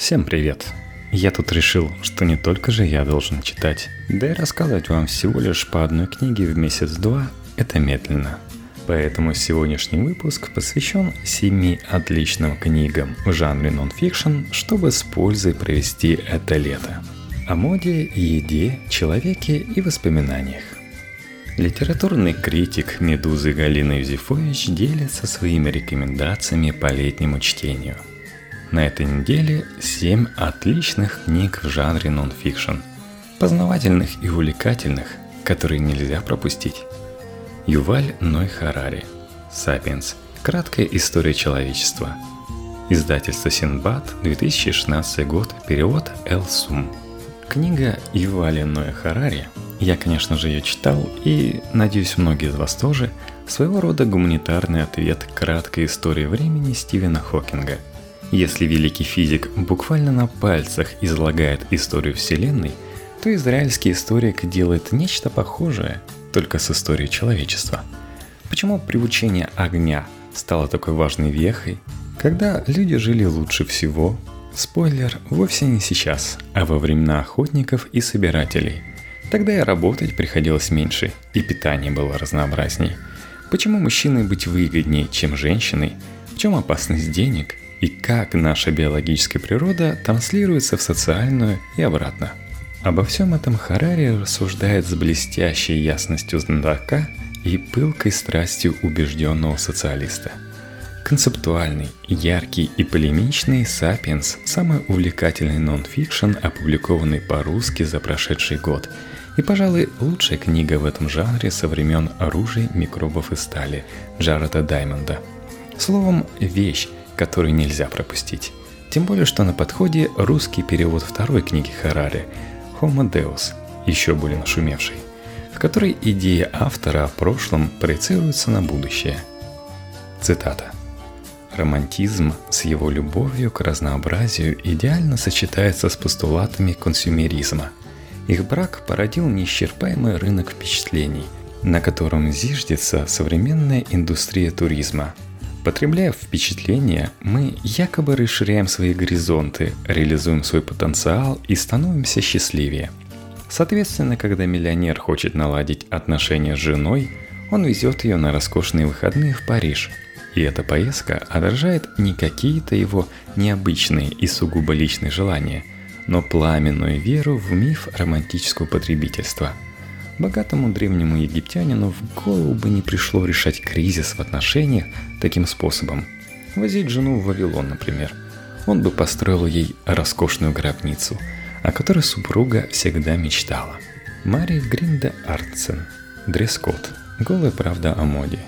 Всем привет! Я тут решил, что не только же я должен читать, да и рассказывать вам всего лишь по одной книге в месяц-два – это медленно. Поэтому сегодняшний выпуск посвящен семи отличным книгам в жанре нонфикшн, чтобы с пользой провести это лето. О моде, еде, человеке и воспоминаниях. Литературный критик «Медузы» Галина Юзефович делится своими рекомендациями по летнему чтению. На этой неделе 7 отличных книг в жанре нонфикшн, познавательных и увлекательных, которые нельзя пропустить. Юваль Ной Харари, «Сапиенс. Краткая история человечества». Издательство Синбад, 2016 год, перевод Эл Сум. Книга Ювали Ноя Харари я, конечно же, ее читал, и, надеюсь, многие из вас тоже, своего рода гуманитарный ответ краткой истории времени Стивена Хокинга. Если великий физик буквально на пальцах излагает историю Вселенной, то израильский историк делает нечто похожее, только с историей человечества. Почему приучение огня стало такой важной вехой, когда люди жили лучше всего? Спойлер, вовсе не сейчас, а во времена охотников и собирателей – Тогда и работать приходилось меньше, и питание было разнообразней. Почему мужчиной быть выгоднее, чем женщиной? В чем опасность денег? И как наша биологическая природа транслируется в социальную и обратно? Обо всем этом Харари рассуждает с блестящей ясностью знатока и пылкой страстью убежденного социалиста. Концептуальный, яркий и полемичный «Сапиенс» – самый увлекательный нон-фикшн, опубликованный по-русски за прошедший год – и, пожалуй, лучшая книга в этом жанре со времен оружия, микробов и стали Джареда Даймонда. Словом, вещь, которую нельзя пропустить. Тем более, что на подходе русский перевод второй книги Харари «Homo Deus», еще более нашумевший, в которой идея автора о прошлом проецируется на будущее. Цитата. Романтизм с его любовью к разнообразию идеально сочетается с постулатами консюмеризма – их брак породил неисчерпаемый рынок впечатлений, на котором зиждется современная индустрия туризма. Потребляя впечатления, мы якобы расширяем свои горизонты, реализуем свой потенциал и становимся счастливее. Соответственно, когда миллионер хочет наладить отношения с женой, он везет ее на роскошные выходные в Париж. И эта поездка отражает не какие-то его необычные и сугубо личные желания – но пламенную веру в миф романтического потребительства. Богатому древнему египтянину в голову бы не пришло решать кризис в отношениях таким способом. Возить жену в Вавилон, например. Он бы построил ей роскошную гробницу, о которой супруга всегда мечтала. Мария Гринда Артсен. Дресс-код. Голая правда о моде.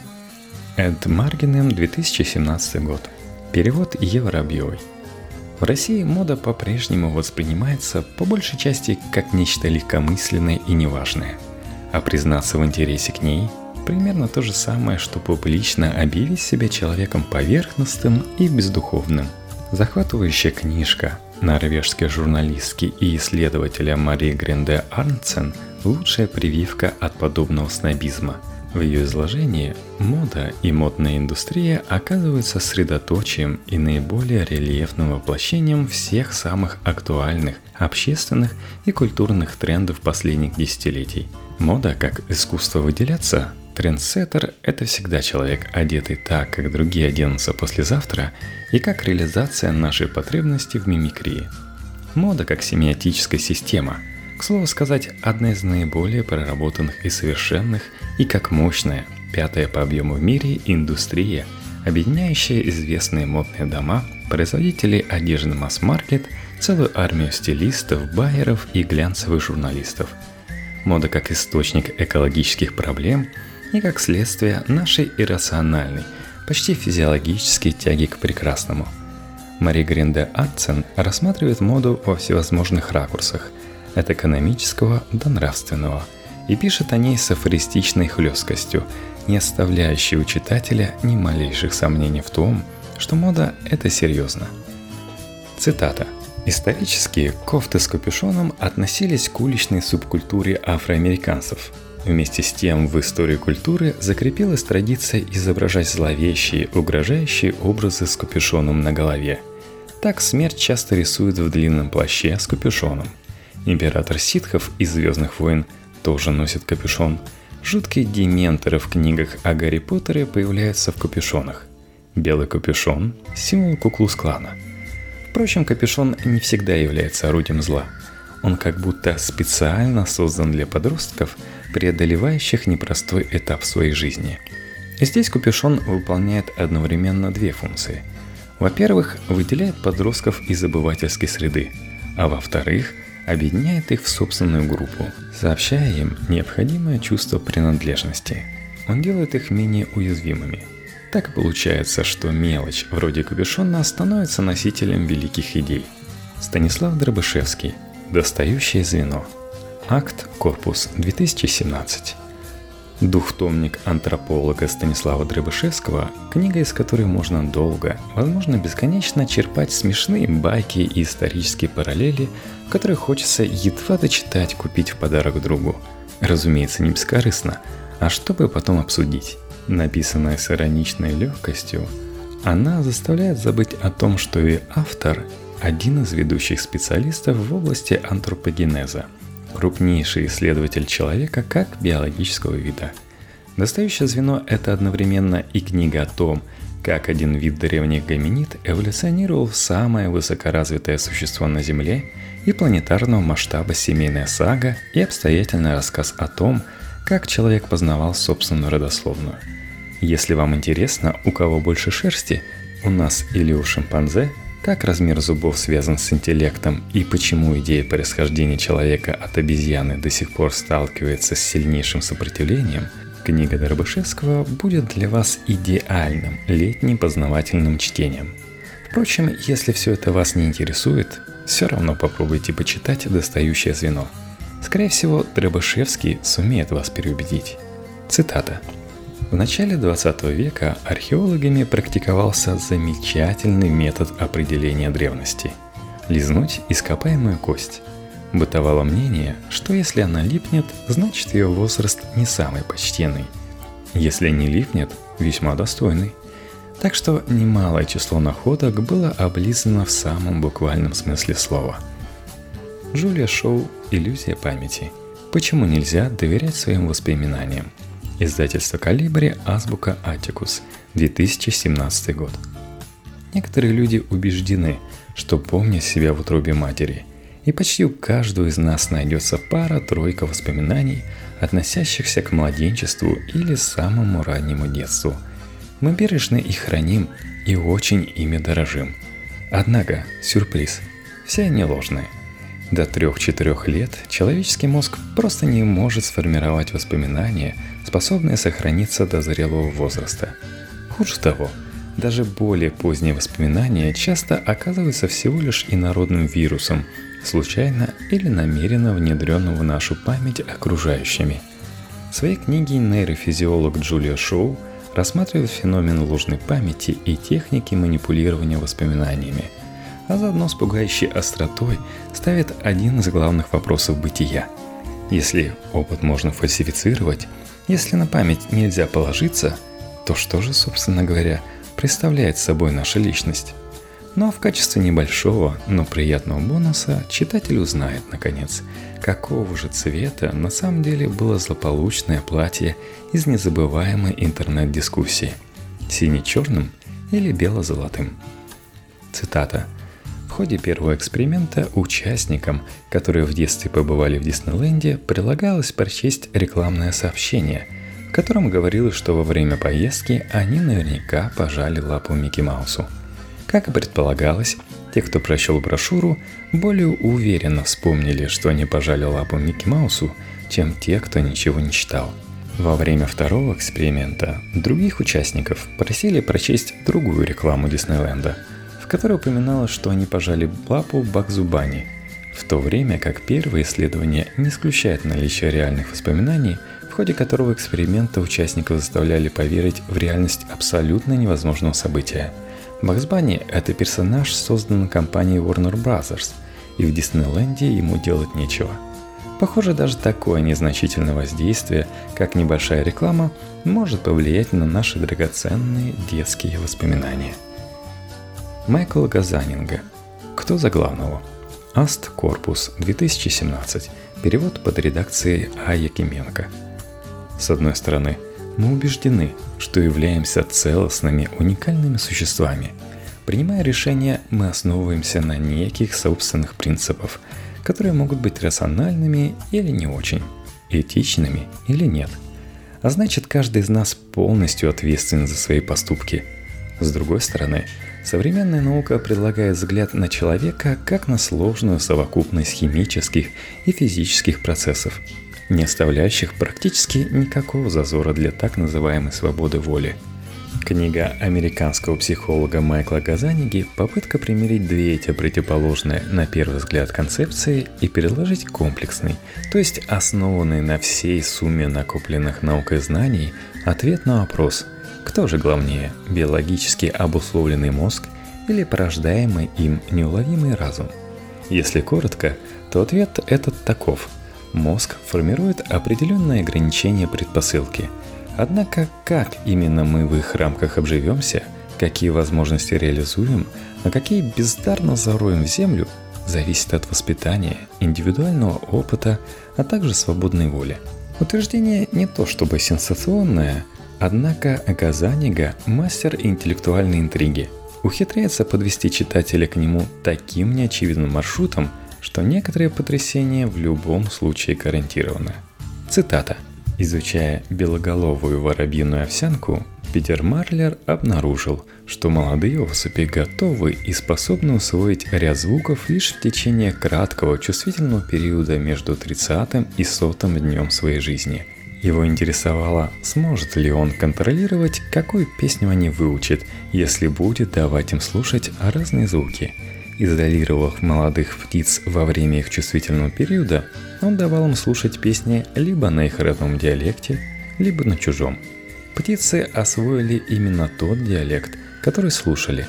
Эд Маргинем, 2017 год. Перевод Евы Рабьевой. В России мода по-прежнему воспринимается по большей части как нечто легкомысленное и неважное. А признаться в интересе к ней – примерно то же самое, что публично объявить себя человеком поверхностным и бездуховным. Захватывающая книжка норвежской журналистки и исследователя Марии Гренде Арнсен – лучшая прививка от подобного снобизма – в ее изложении мода и модная индустрия оказываются средоточием и наиболее рельефным воплощением всех самых актуальных общественных и культурных трендов последних десятилетий. Мода как искусство выделяться Трендсеттер – это всегда человек, одетый так, как другие оденутся послезавтра, и как реализация нашей потребности в мимикрии. Мода как семиотическая система – к слову сказать, одна из наиболее проработанных и совершенных, и как мощная, пятая по объему в мире индустрия, объединяющая известные модные дома, производителей одежды масс-маркет, целую армию стилистов, байеров и глянцевых журналистов. Мода как источник экологических проблем и как следствие нашей иррациональной, почти физиологической тяги к прекрасному. Мари Гринде Атцен рассматривает моду во всевозможных ракурсах – от экономического до нравственного, и пишет о ней с афористичной хлесткостью, не оставляющей у читателя ни малейших сомнений в том, что мода – это серьезно. Цитата. Исторически кофты с капюшоном относились к уличной субкультуре афроамериканцев. Вместе с тем в истории культуры закрепилась традиция изображать зловещие, угрожающие образы с капюшоном на голове – Так смерть часто рисует в длинном плаще с капюшоном. Император ситхов из «Звездных войн» тоже носит капюшон. Жуткие дементоры в книгах о Гарри Поттере появляются в капюшонах. Белый капюшон – символ Куклус-клана. Впрочем, капюшон не всегда является орудием зла. Он как будто специально создан для подростков, преодолевающих непростой этап своей жизни. Здесь капюшон выполняет одновременно две функции. Во-первых, выделяет подростков из обывательской среды, а во-вторых, объединяет их в собственную группу, сообщая им необходимое чувство принадлежности. Он делает их менее уязвимыми – так получается, что мелочь вроде капюшона становится носителем великих идей. Станислав Дробышевский. Достающее звено. Акт Корпус 2017. Двухтомник антрополога Станислава Дробышевского, книга из которой можно долго, возможно бесконечно черпать смешные байки и исторические параллели, которые хочется едва дочитать, купить в подарок другу. Разумеется, не бескорыстно, а чтобы потом обсудить. Написанная с ироничной легкостью, она заставляет забыть о том, что и автор – один из ведущих специалистов в области антропогенеза, крупнейший исследователь человека как биологического вида. Достающее звено – это одновременно и книга о том, как один вид древних гоминид эволюционировал в самое высокоразвитое существо на Земле и планетарного масштаба семейная сага и обстоятельный рассказ о том, как человек познавал собственную родословную. Если вам интересно, у кого больше шерсти, у нас или у шимпанзе, как размер зубов связан с интеллектом и почему идея происхождения человека от обезьяны до сих пор сталкивается с сильнейшим сопротивлением, книга Дробышевского будет для вас идеальным летним познавательным чтением. Впрочем, если все это вас не интересует, все равно попробуйте почитать «Достающее звено». Скорее всего, Дробышевский сумеет вас переубедить. Цитата. В начале 20 века археологами практиковался замечательный метод определения древности – лизнуть ископаемую кость. Бытовало мнение, что если она липнет, значит ее возраст не самый почтенный. Если не липнет, весьма достойный. Так что немалое число находок было облизано в самом буквальном смысле слова – Джулия Шоу «Иллюзия памяти». Почему нельзя доверять своим воспоминаниям? Издательство «Калибри», азбука «Атикус», 2017 год. Некоторые люди убеждены, что помнят себя в утробе матери, и почти у каждого из нас найдется пара-тройка воспоминаний, относящихся к младенчеству или самому раннему детству. Мы бережно их храним и очень ими дорожим. Однако, сюрприз, все они ложные – до 3-4 лет человеческий мозг просто не может сформировать воспоминания, способные сохраниться до зрелого возраста. Хуже того, даже более поздние воспоминания часто оказываются всего лишь инородным вирусом, случайно или намеренно внедренным в нашу память окружающими. В своей книге нейрофизиолог Джулия Шоу рассматривает феномен ложной памяти и техники манипулирования воспоминаниями – а заодно с пугающей остротой ставит один из главных вопросов бытия. Если опыт можно фальсифицировать, если на память нельзя положиться, то что же, собственно говоря, представляет собой наша личность? Но в качестве небольшого, но приятного бонуса читатель узнает, наконец, какого же цвета на самом деле было злополучное платье из незабываемой интернет-дискуссии. Сине-черным или бело-золотым. Цитата – в ходе первого эксперимента участникам, которые в детстве побывали в Диснейленде, прилагалось прочесть рекламное сообщение, в котором говорилось, что во время поездки они наверняка пожали лапу Микки Маусу. Как и предполагалось, те, кто прочел брошюру, более уверенно вспомнили, что они пожали лапу Микки Маусу, чем те, кто ничего не читал. Во время второго эксперимента других участников просили прочесть другую рекламу Диснейленда – которой упоминалось, что они пожали лапу Бакзубани, в то время как первое исследование не исключает наличие реальных воспоминаний, в ходе которого эксперимента участников заставляли поверить в реальность абсолютно невозможного события. Бакс Банни – это персонаж, созданный компанией Warner Bros., и в Диснейленде ему делать нечего. Похоже, даже такое незначительное воздействие, как небольшая реклама, может повлиять на наши драгоценные детские воспоминания – Майкл Газанинга Кто за главного? Аст Корпус 2017. Перевод под редакцией А. Якименко. С одной стороны, мы убеждены, что являемся целостными, уникальными существами. Принимая решения, мы основываемся на неких собственных принципах, которые могут быть рациональными или не очень, этичными или нет. А значит, каждый из нас полностью ответственен за свои поступки. С другой стороны, современная наука предлагает взгляд на человека как на сложную совокупность химических и физических процессов – не оставляющих практически никакого зазора для так называемой свободы воли. Книга американского психолога Майкла Газаниги – попытка примирить две эти противоположные, на первый взгляд, концепции и предложить комплексный, то есть основанный на всей сумме накопленных наукой знаний, ответ на вопрос – кто же главнее, биологически обусловленный мозг или порождаемый им неуловимый разум? Если коротко, то ответ этот таков – Мозг формирует определенные ограничения предпосылки. Однако как именно мы в их рамках обживемся, какие возможности реализуем, а какие бездарно зароем в землю, зависит от воспитания, индивидуального опыта, а также свободной воли. Утверждение не то чтобы сенсационное, однако Газанига – мастер интеллектуальной интриги. Ухитряется подвести читателя к нему таким неочевидным маршрутом – что некоторые потрясения в любом случае гарантированы. Цитата. Изучая белоголовую воробьиную овсянку, Питер Марлер обнаружил, что молодые особи готовы и способны усвоить ряд звуков лишь в течение краткого чувствительного периода между 30 и 100 днем своей жизни. Его интересовало, сможет ли он контролировать, какую песню они выучат, если будет давать им слушать разные звуки – Изолировав молодых птиц во время их чувствительного периода, он давал им слушать песни либо на их родном диалекте, либо на чужом. Птицы освоили именно тот диалект, который слушали.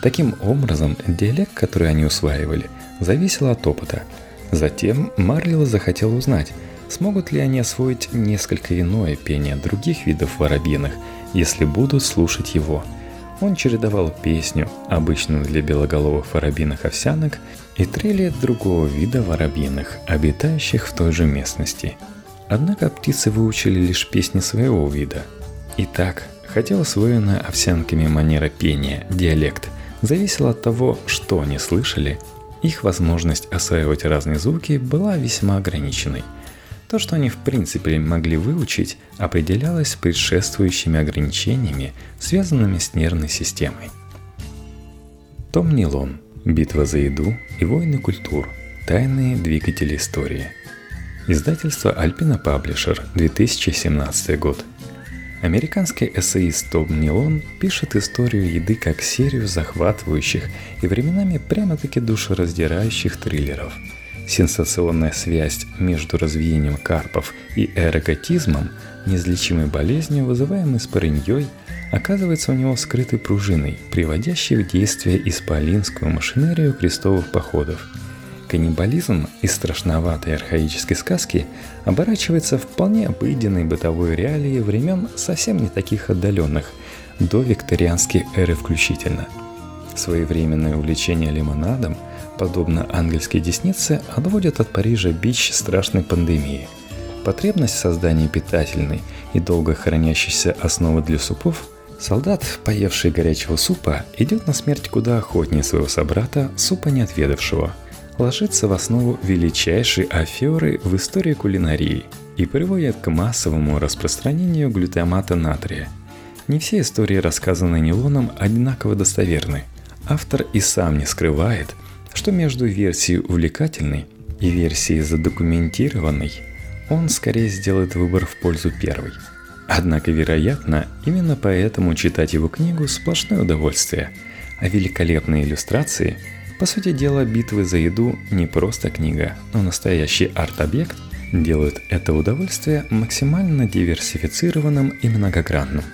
Таким образом, диалект, который они усваивали, зависел от опыта. Затем Марлил захотел узнать, смогут ли они освоить несколько иное пение других видов воробьиных, если будут слушать его – он чередовал песню, обычную для белоголовых воробьиных овсянок, и трели другого вида воробьиных, обитающих в той же местности. Однако птицы выучили лишь песни своего вида. Итак, хотя усвоенная овсянками манера пения, диалект, зависела от того, что они слышали, их возможность осваивать разные звуки была весьма ограниченной – то, что они в принципе могли выучить, определялось предшествующими ограничениями, связанными с нервной системой. Том Нилон. Битва за еду и войны культур. Тайные двигатели истории. Издательство Альпина Паблишер, 2017 год. Американский эссеист Том Нилон пишет историю еды как серию захватывающих и временами прямо-таки душераздирающих триллеров – Сенсационная связь между развеянием карпов и эроготизмом, неизлечимой болезнью, вызываемой спорыньей, оказывается у него скрытой пружиной, приводящей в действие исполинскую машинерию крестовых походов. Каннибализм из страшноватой архаической сказки оборачивается вполне обыденной бытовой реалии времен совсем не таких отдаленных, до викторианской эры включительно. Своевременное увлечение лимонадом – подобно ангельской деснице, отводят от Парижа бич страшной пандемии. Потребность в создании питательной и долго хранящейся основы для супов Солдат, поевший горячего супа, идет на смерть куда охотнее своего собрата, супа не отведавшего. Ложится в основу величайшей аферы в истории кулинарии и приводит к массовому распространению глютамата натрия. Не все истории, рассказанные Нилоном, одинаково достоверны. Автор и сам не скрывает, что между версией увлекательной и версией задокументированной он скорее сделает выбор в пользу первой. Однако, вероятно, именно поэтому читать его книгу – сплошное удовольствие, а великолепные иллюстрации – по сути дела, битвы за еду не просто книга, но настоящий арт-объект делают это удовольствие максимально диверсифицированным и многогранным.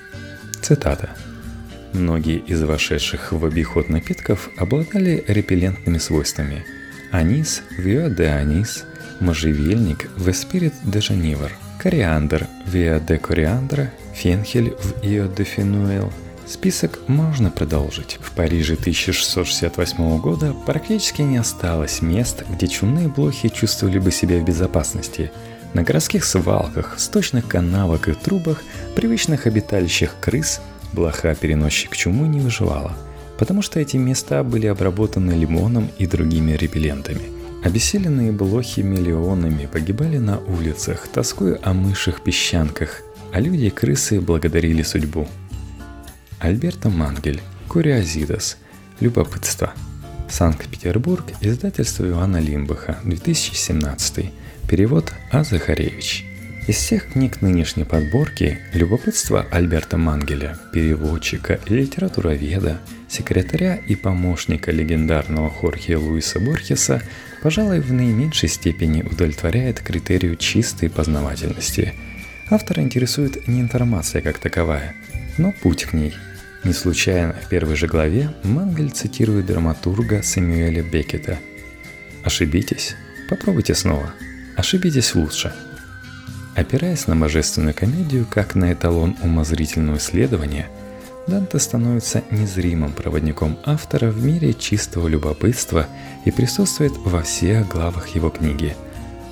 Цитата. Многие из вошедших в обиход напитков обладали репеллентными свойствами. Анис, виа де анис, можжевельник, веспирит де жанивер, кориандр, виа де кориандра, фенхель в ио де фенуэл, Список можно продолжить. В Париже 1668 года практически не осталось мест, где чумные блохи чувствовали бы себя в безопасности. На городских свалках, сточных канавах и трубах, привычных обиталищах крыс, блоха-переносчик чумы не выживала, потому что эти места были обработаны лимоном и другими репеллентами. Обессиленные блохи миллионами погибали на улицах, тоскуя о мышах песчанках, а люди и крысы благодарили судьбу – Альберто Мангель, Куриозидос, Любопытство. Санкт-Петербург, издательство Ивана Лимбаха, 2017. Перевод А. Захаревич. Из всех книг нынешней подборки «Любопытство» Альберта Мангеля, переводчика, литературоведа, секретаря и помощника легендарного Хорхе Луиса Борхеса, пожалуй, в наименьшей степени удовлетворяет критерию чистой познавательности. Автора интересует не информация как таковая, но путь к ней – не случайно в первой же главе Мангель цитирует драматурга Сэмюэля Беккета. «Ошибитесь, попробуйте снова. Ошибитесь лучше». Опираясь на божественную комедию как на эталон умозрительного исследования, Данте становится незримым проводником автора в мире чистого любопытства и присутствует во всех главах его книги.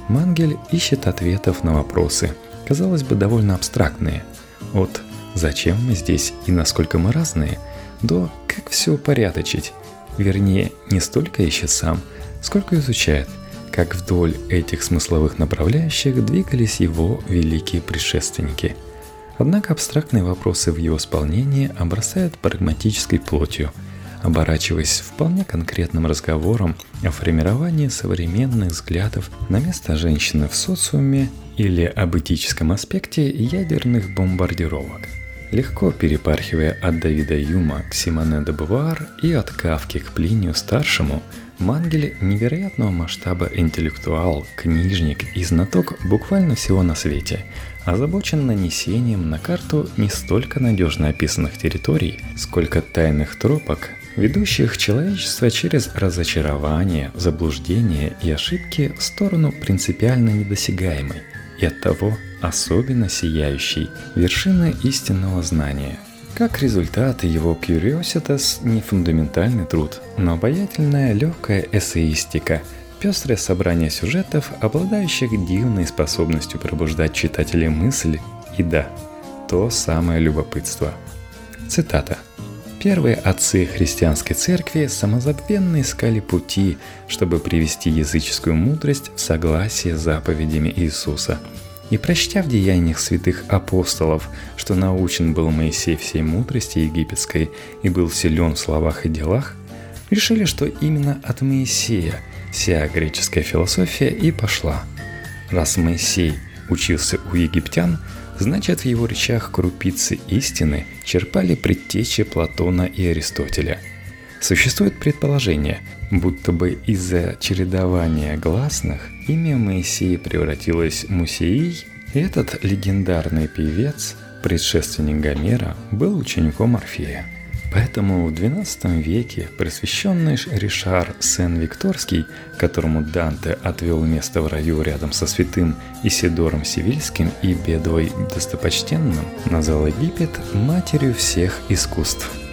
Мангель ищет ответов на вопросы, казалось бы, довольно абстрактные, от Зачем мы здесь и насколько мы разные? До как все упорядочить? Вернее, не столько ищет сам, сколько изучает, как вдоль этих смысловых направляющих двигались его великие предшественники. Однако абстрактные вопросы в его исполнении обрастают прагматической плотью, оборачиваясь вполне конкретным разговором о формировании современных взглядов на место женщины в социуме или об этическом аспекте ядерных бомбардировок – легко перепархивая от Давида Юма к Симоне де Бувар и от Кавки к Плинию Старшему, Мангель невероятного масштаба интеллектуал, книжник и знаток буквально всего на свете, озабочен нанесением на карту не столько надежно описанных территорий, сколько тайных тропок, ведущих человечество через разочарование, заблуждение и ошибки в сторону принципиально недосягаемой и оттого особенно сияющей, вершины истинного знания. Как результат, его Curiositas не фундаментальный труд, но обаятельная легкая эссеистика, пестрое собрание сюжетов, обладающих дивной способностью пробуждать читателей мысль и да, то самое любопытство. Цитата. Первые отцы христианской церкви самозабвенно искали пути, чтобы привести языческую мудрость в согласие с заповедями Иисуса – и прочтя в деяниях святых апостолов, что научен был Моисей всей мудрости египетской и был силен в словах и делах, решили, что именно от Моисея вся греческая философия и пошла. Раз Моисей учился у египтян, значит в его речах крупицы истины черпали предтечи Платона и Аристотеля. Существует предположение, будто бы из-за чередования гласных имя Моисея превратилось в Мусеий, и этот легендарный певец, предшественник Гомера, был учеником Орфея. Поэтому в XII веке просвещенный Ришар Сен-Викторский, которому Данте отвел место в раю рядом со святым Исидором Сивильским и Бедой Достопочтенным, назвал Египет матерью всех искусств –